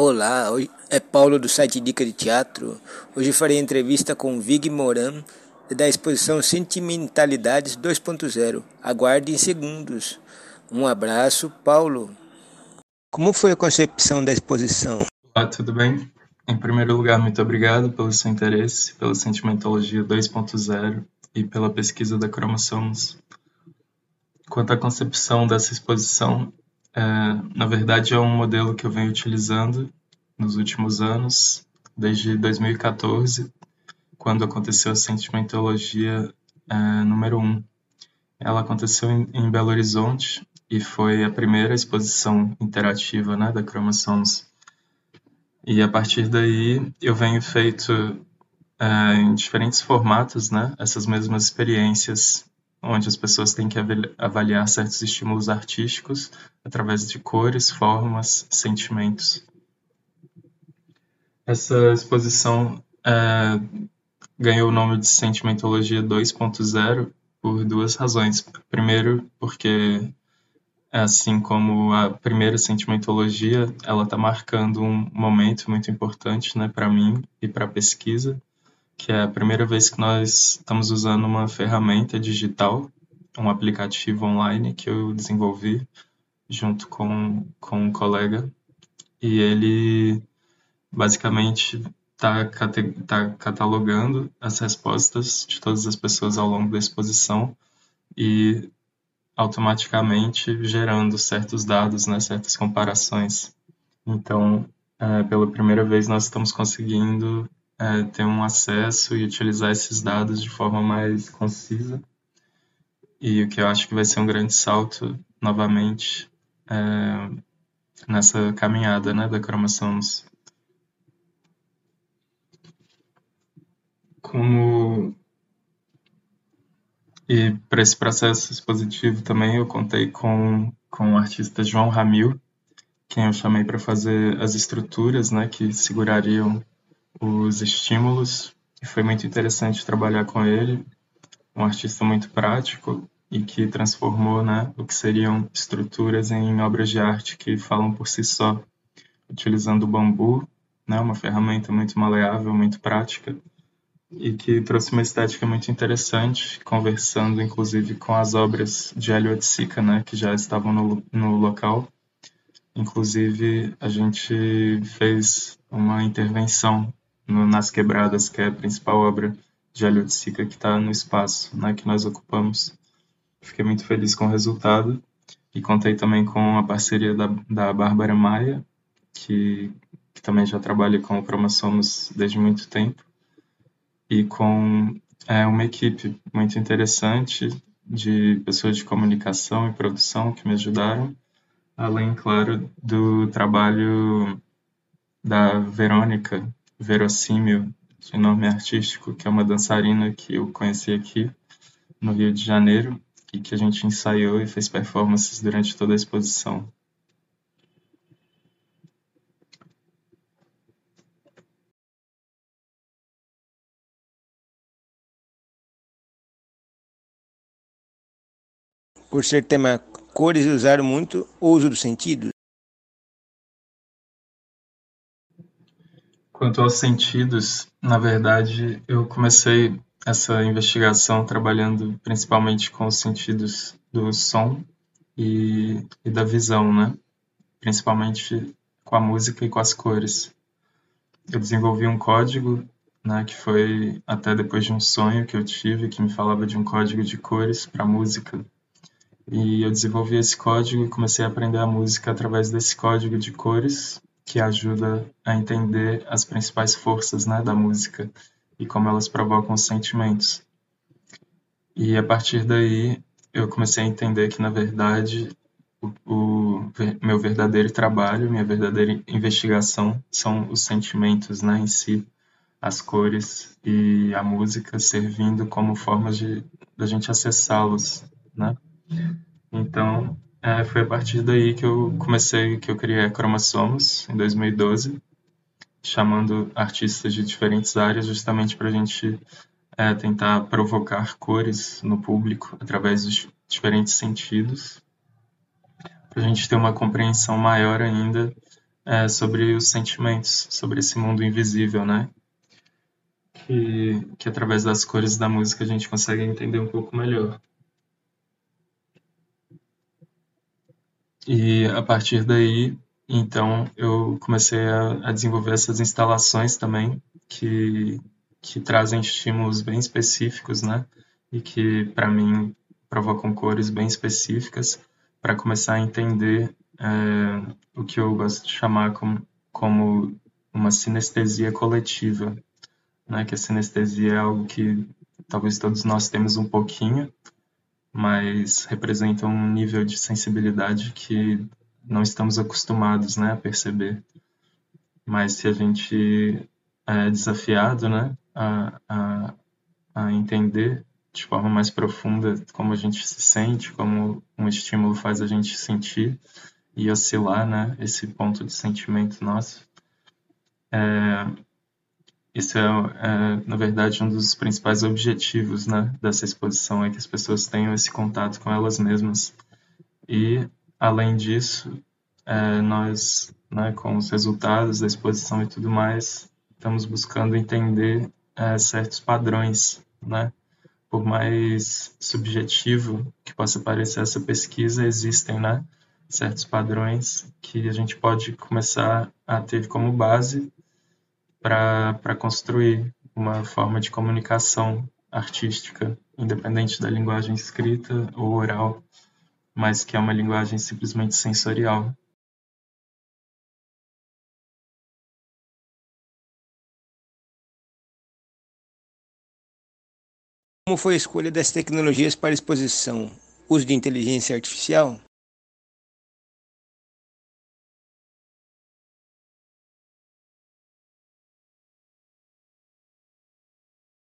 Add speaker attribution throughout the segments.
Speaker 1: Olá, é Paulo do site Dica de Teatro. Hoje farei entrevista com Vig Moran da exposição Sentimentalidades 2.0. Aguarde em segundos. Um abraço, Paulo. Como foi a concepção da exposição?
Speaker 2: Olá, tudo bem? Em primeiro lugar, muito obrigado pelo seu interesse, pela Sentimentologia 2.0 e pela pesquisa da cromossomos. Quanto à concepção dessa exposição, é, na verdade é um modelo que eu venho utilizando nos últimos anos, desde 2014, quando aconteceu a Sentimentologia é, número 1. Ela aconteceu em, em, Belo Horizonte e foi a primeira exposição interativa né, da cromossomos. E a partir daí eu venho feito é, em diferentes formatos né, essas mesmas experiências onde as pessoas têm que avaliar certos estímulos artísticos através de cores, formas, sentimentos. Essa exposição é, ganhou o nome de Sentimentologia 2.0 por duas razões. Primeiro, porque assim como a primeira sentimentologia, ela está marcando um momento muito importante, né, para mim e para a pesquisa, que é a primeira vez que nós estamos usando uma ferramenta digital, um aplicativo online que eu desenvolvi junto com, com um colega. E ele basicamente está tá catalogando as respostas de todas as pessoas ao longo da exposição e automaticamente gerando certos dados, né, certas comparações. Então, é, pela primeira vez, nós estamos conseguindo é, ter um acesso e utilizar esses dados de forma mais concisa. E o que eu acho que vai ser um grande salto, novamente, é, nessa caminhada né, da cromossomos. Como e para esse processo expositivo também eu contei com, com o artista João Ramil, quem eu chamei para fazer as estruturas né, que segurariam os estímulos e foi muito interessante trabalhar com ele, um artista muito prático e que transformou né, o que seriam estruturas em obras de arte que falam por si só, utilizando o bambu, né, uma ferramenta muito maleável, muito prática, e que trouxe uma estética muito interessante, conversando inclusive com as obras de Hélio Otsika, né, que já estavam no, no local. Inclusive, a gente fez uma intervenção no Nas Quebradas, que é a principal obra de de Sica que está no espaço né, que nós ocupamos. Fiquei muito feliz com o resultado e contei também com a parceria da, da Bárbara Maia, que, que também já trabalha com o Cromossomos desde muito tempo, e com é, uma equipe muito interessante de pessoas de comunicação e produção que me ajudaram, além, claro, do trabalho da Verônica, Verossímil, de nome artístico, que é uma dançarina que eu conheci aqui no Rio de Janeiro e que a gente ensaiou e fez performances durante toda a exposição.
Speaker 1: Por ser tema cores, usaram muito o uso do sentido?
Speaker 2: Quanto aos sentidos, na verdade, eu comecei essa investigação trabalhando principalmente com os sentidos do som e, e da visão, né? Principalmente com a música e com as cores. Eu desenvolvi um código, né, que foi até depois de um sonho que eu tive, que me falava de um código de cores para música. E eu desenvolvi esse código e comecei a aprender a música através desse código de cores que ajuda a entender as principais forças né, da música e como elas provocam os sentimentos. E a partir daí eu comecei a entender que, na verdade, o, o meu verdadeiro trabalho, minha verdadeira investigação são os sentimentos né, em si, as cores e a música servindo como formas de da gente acessá-los, né? Então, é, foi a partir daí que eu comecei, que eu criei a Cromossomos, em 2012, chamando artistas de diferentes áreas justamente para a gente é, tentar provocar cores no público através dos diferentes sentidos, para a gente ter uma compreensão maior ainda é, sobre os sentimentos, sobre esse mundo invisível, né? Que, que através das cores da música a gente consegue entender um pouco melhor. E a partir daí, então, eu comecei a, a desenvolver essas instalações também, que, que trazem estímulos bem específicos, né? E que, para mim, provocam cores bem específicas para começar a entender é, o que eu gosto de chamar como, como uma sinestesia coletiva, né? Que a sinestesia é algo que talvez todos nós temos um pouquinho, mas representa um nível de sensibilidade que não estamos acostumados, né, a perceber. Mas se a gente é desafiado, né, a, a, a entender de forma mais profunda como a gente se sente, como um estímulo faz a gente sentir e oscilar, né, esse ponto de sentimento nosso. É, isso é, é, na verdade, um dos principais objetivos, né, dessa exposição, é que as pessoas tenham esse contato com elas mesmas. E, além disso, é, nós, né, com os resultados da exposição e tudo mais, estamos buscando entender é, certos padrões, né, por mais subjetivo que possa parecer essa pesquisa, existem, né, certos padrões que a gente pode começar a ter como base para construir uma forma de comunicação artística, independente da linguagem escrita ou oral, mas que é uma linguagem simplesmente sensorial.
Speaker 1: Como foi a escolha das tecnologias para exposição? Uso de inteligência artificial?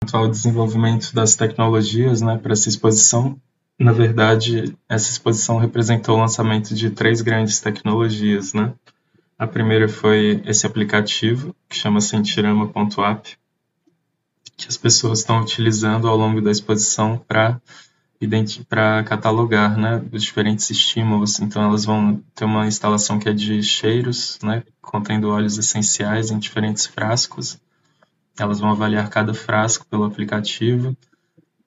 Speaker 2: Quanto ao desenvolvimento das tecnologias né, para essa exposição, na verdade, essa exposição representou o lançamento de três grandes tecnologias. Né? A primeira foi esse aplicativo, que chama Sentirama.app, que as pessoas estão utilizando ao longo da exposição para para catalogar né, os diferentes estímulos. Então, elas vão ter uma instalação que é de cheiros, né, contendo óleos essenciais em diferentes frascos. Elas vão avaliar cada frasco pelo aplicativo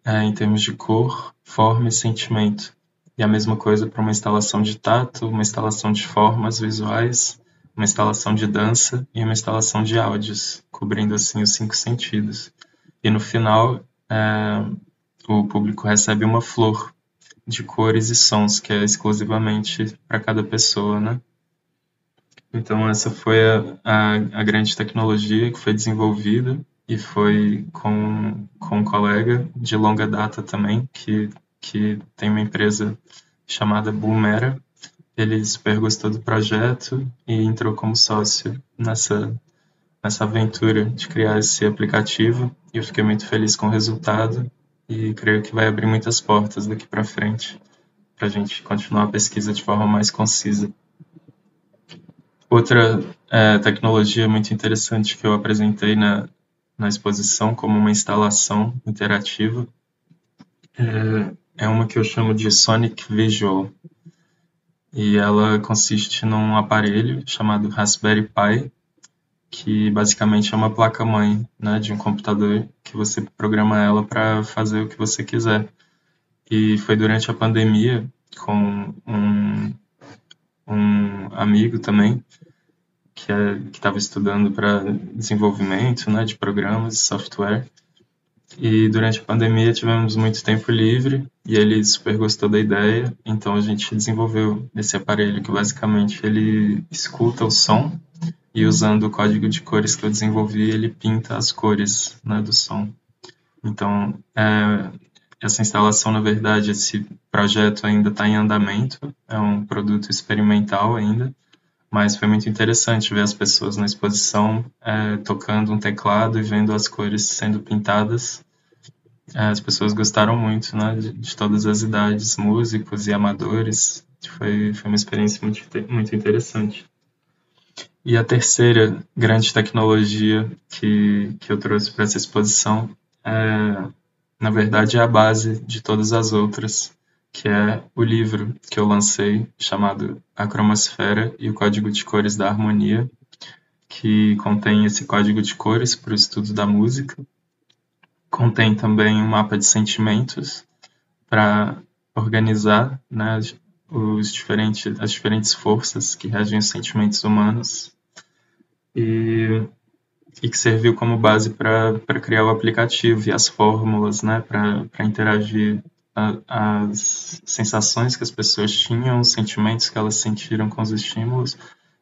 Speaker 2: é, em termos de cor, forma e sentimento. E a mesma coisa para uma instalação de tato, uma instalação de formas visuais, uma instalação de dança e uma instalação de áudios, cobrindo assim os cinco sentidos. E no final, é, o público recebe uma flor de cores e sons, que é exclusivamente para cada pessoa, né? Então, essa foi a, a, a, grande tecnologia que foi desenvolvida e foi com, com um colega de longa data também, que, que tem uma empresa chamada Boomera. Ele super gostou do projeto e entrou como sócio nessa nessa aventura de criar esse aplicativo e eu fiquei muito feliz com o resultado e creio que vai abrir muitas portas daqui para frente para a gente continuar a pesquisa de forma mais concisa. Outra é, tecnologia muito interessante que eu apresentei na, na exposição como uma instalação interativa é, é uma que eu chamo de Sonic Visual e ela consiste num aparelho chamado Raspberry Pi que basicamente é uma placa-mãe né, de um computador que você programa ela para fazer o que você quiser. E foi durante a pandemia, com um, um amigo também, que é, estava estudando para desenvolvimento né, de programas e software. E durante a pandemia tivemos muito tempo livre e ele super gostou da ideia, então a gente desenvolveu esse aparelho que basicamente ele escuta o som e usando o código de cores que eu desenvolvi, ele pinta as cores né, do som. Então, é, essa instalação, na verdade, esse projeto ainda está em andamento, é um produto experimental ainda, mas foi muito interessante ver as pessoas na exposição é, tocando um teclado e vendo as cores sendo pintadas. É, as pessoas gostaram muito, né, de, de, todas as idades, músicos e amadores. Foi, foi uma experiência muito, muito interessante. E a terceira grande tecnologia que, que eu trouxe para essa exposição é, na verdade, é a base de todas as outras, que é o livro que eu lancei chamado A Cromosfera e o Código de Cores da Harmonia, que contém esse código de cores para o estudo da música. Contém também um mapa de sentimentos para organizar né, os diferentes, as diferentes forças que regem os sentimentos humanos e, e que serviu como base para criar o aplicativo e as fórmulas né, para interagir as sensações que as pessoas tinham, os sentimentos que elas sentiram com os estímulos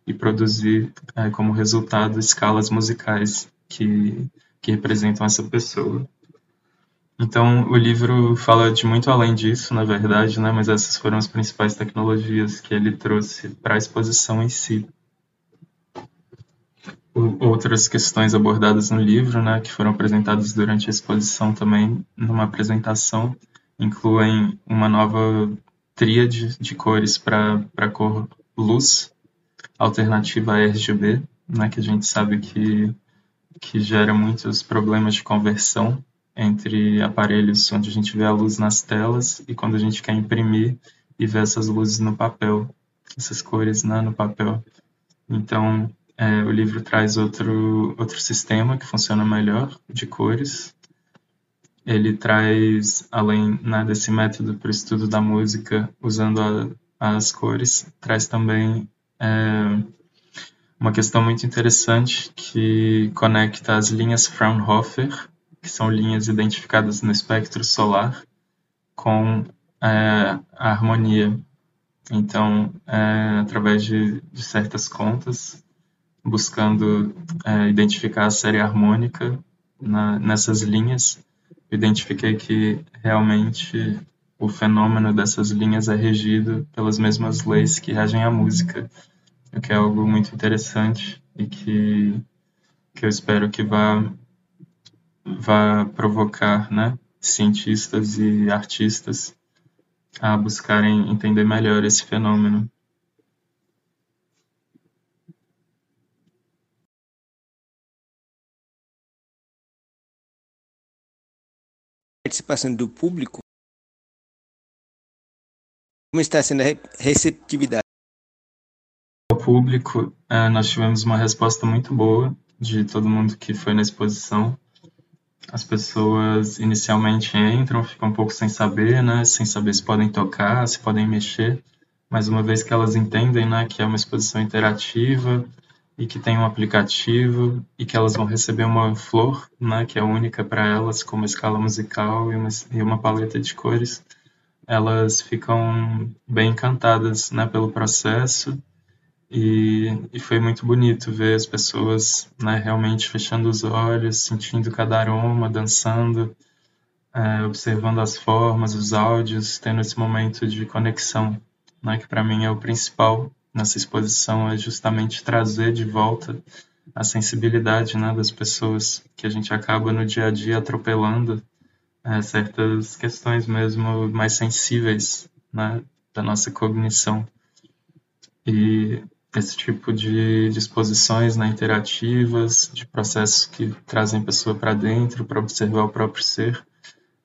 Speaker 2: e produzir é, como resultado escalas musicais que, que representam essa pessoa. Então, o livro fala de muito além disso, na verdade, né? mas essas foram as principais tecnologias que ele trouxe para a exposição em si. Outras questões abordadas no livro, né, que foram apresentadas durante a exposição também, numa apresentação, incluem uma nova tríade de cores para a cor luz, alternativa a RGB, né, que a gente sabe que, que gera muitos problemas de conversão entre aparelhos onde a gente vê a luz nas telas e quando a gente quer imprimir e ver essas luzes no papel, essas cores né, no papel. Então, é, o livro traz outro, outro sistema que funciona melhor, de cores. Ele traz, além né, desse método para o estudo da música, usando a, as cores, traz também é, uma questão muito interessante que conecta as linhas Fraunhofer, que são linhas identificadas no espectro solar, com é, a harmonia. Então, é, através de, de, certas contas, buscando é, identificar a série harmônica na, nessas linhas, identifiquei que realmente o fenômeno dessas linhas é regido pelas mesmas leis que regem a música, o que é algo muito interessante e que, que eu espero que vá vai provocar né, cientistas e artistas a buscarem entender melhor esse fenômeno.
Speaker 1: Participação do público. Como está sendo a receptividade?
Speaker 2: O público, é, nós tivemos uma resposta muito boa de todo mundo que foi na exposição as pessoas inicialmente entram, ficam um pouco sem saber, né, sem saber se podem tocar, se podem mexer, mas uma vez que elas entendem, né, que é uma exposição interativa e que tem um aplicativo e que elas vão receber uma flor, né, que é única para elas, com uma escala musical e uma, e uma paleta de cores, elas ficam bem encantadas, né, pelo processo e, e, foi muito bonito ver as pessoas né, realmente fechando os olhos, sentindo cada aroma, dançando, é, observando as formas, os áudios, tendo esse momento de conexão, né, que para mim é o principal nessa exposição, é justamente trazer de volta a sensibilidade né, das pessoas, que a gente acaba no dia a dia atropelando é, certas questões mesmo mais sensíveis né, da nossa cognição. E esse tipo de disposições né, interativas, de processos que trazem a pessoa para dentro para observar o próprio ser,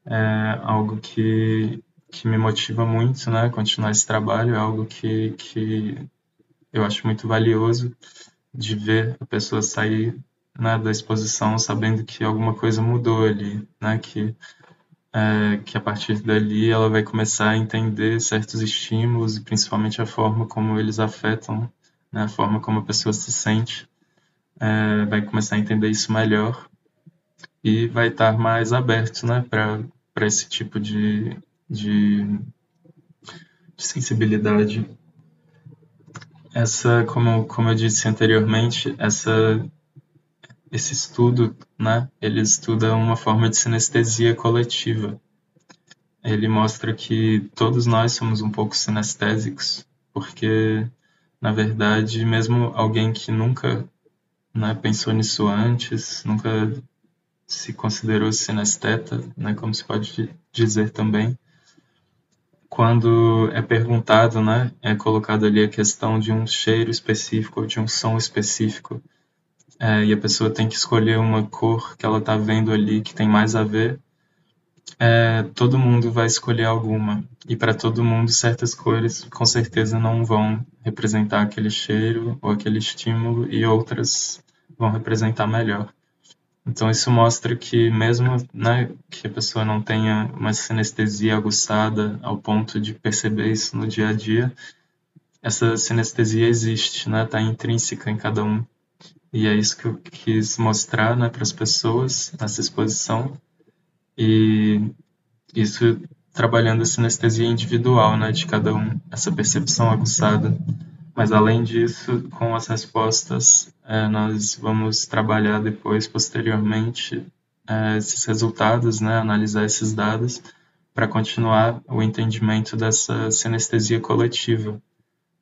Speaker 2: é algo que, que me motiva muito, né, continuar esse trabalho, é algo que, que eu acho muito valioso de ver a pessoa sair né, da exposição sabendo que alguma coisa mudou ali, né, que é, que a partir dali ela vai começar a entender certos estímulos e principalmente a forma como eles afetam né, a forma como a pessoa se sente, é, vai começar a entender isso melhor e vai estar mais aberto né, para esse tipo de, de, de, sensibilidade. Essa, como, como eu disse anteriormente, essa, esse estudo, né, ele estuda uma forma de sinestesia coletiva. Ele mostra que todos nós somos um pouco sinestésicos, porque na verdade, mesmo alguém que nunca né, pensou nisso antes, nunca se considerou sinesteta, né, como se pode dizer também, quando é perguntado, né, é colocado ali a questão de um cheiro específico ou de um som específico, é, e a pessoa tem que escolher uma cor que ela está vendo ali que tem mais a ver, é, todo mundo vai escolher alguma. E para todo mundo, certas cores com certeza não vão representar aquele cheiro ou aquele estímulo, e outras vão representar melhor. Então, isso mostra que, mesmo né, que a pessoa não tenha uma sinestesia aguçada ao ponto de perceber isso no dia a dia, essa sinestesia existe, está né, tá intrínseca em cada um. E é isso que eu quis mostrar né, para as pessoas nessa exposição. E isso trabalhando a sinestesia individual né, de cada um, essa percepção aguçada. Mas além disso, com as respostas, é, nós vamos trabalhar depois, posteriormente, é, esses resultados, né, analisar esses dados para continuar o entendimento dessa sinestesia coletiva,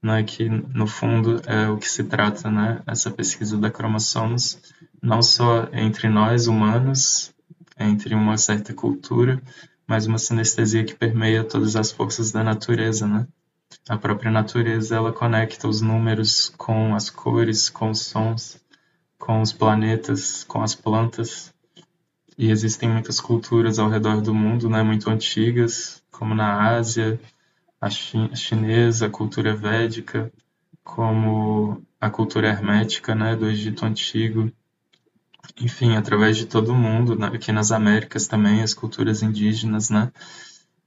Speaker 2: né, que no fundo é o que se trata, né, essa pesquisa da cromossomos, não só entre nós humanos, entre uma certa cultura, mas uma sinestesia que permeia todas as forças da natureza, né? A própria natureza ela conecta os números com as cores, com os sons, com os planetas, com as plantas. E existem muitas culturas ao redor do mundo, né, muito antigas, como na Ásia, a chinesa, a cultura védica, como a cultura hermética, né, do Egito antigo. Enfim, através de todo mundo, aqui nas Américas também, as culturas indígenas, né?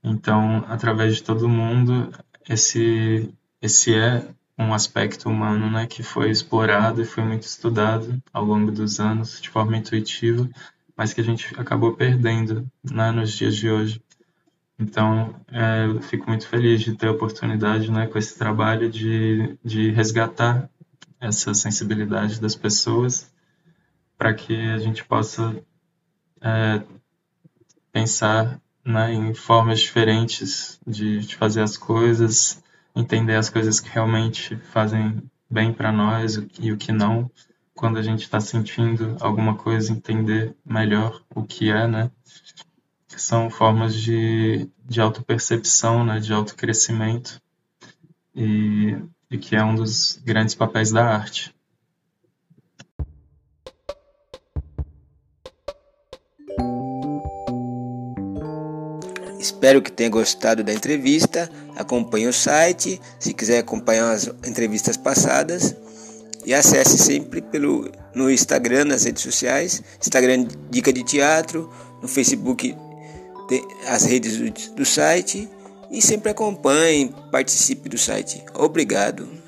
Speaker 2: Então, através de todo mundo, esse esse é um aspecto humano, né, que foi explorado e foi muito estudado ao longo dos anos de forma intuitiva, mas que a gente acabou perdendo, né, nos dias de hoje. Então, é, eu fico muito feliz de ter a oportunidade, né, com esse trabalho de, de resgatar essa sensibilidade das pessoas para que a gente possa é, pensar né, em formas diferentes de, de fazer as coisas, entender as coisas que realmente fazem bem para nós e o que não. Quando a gente está sentindo alguma coisa, entender melhor o que é, né? são formas de, de autopercepção, né, de autocrescimento, e, e que é um dos grandes papéis da arte.
Speaker 1: Espero que tenha gostado da entrevista. Acompanhe o site, se quiser acompanhar as entrevistas passadas. E acesse sempre pelo no Instagram, nas redes sociais, Instagram Dica de Teatro, no Facebook as redes do, do site e sempre acompanhe, participe do site. Obrigado.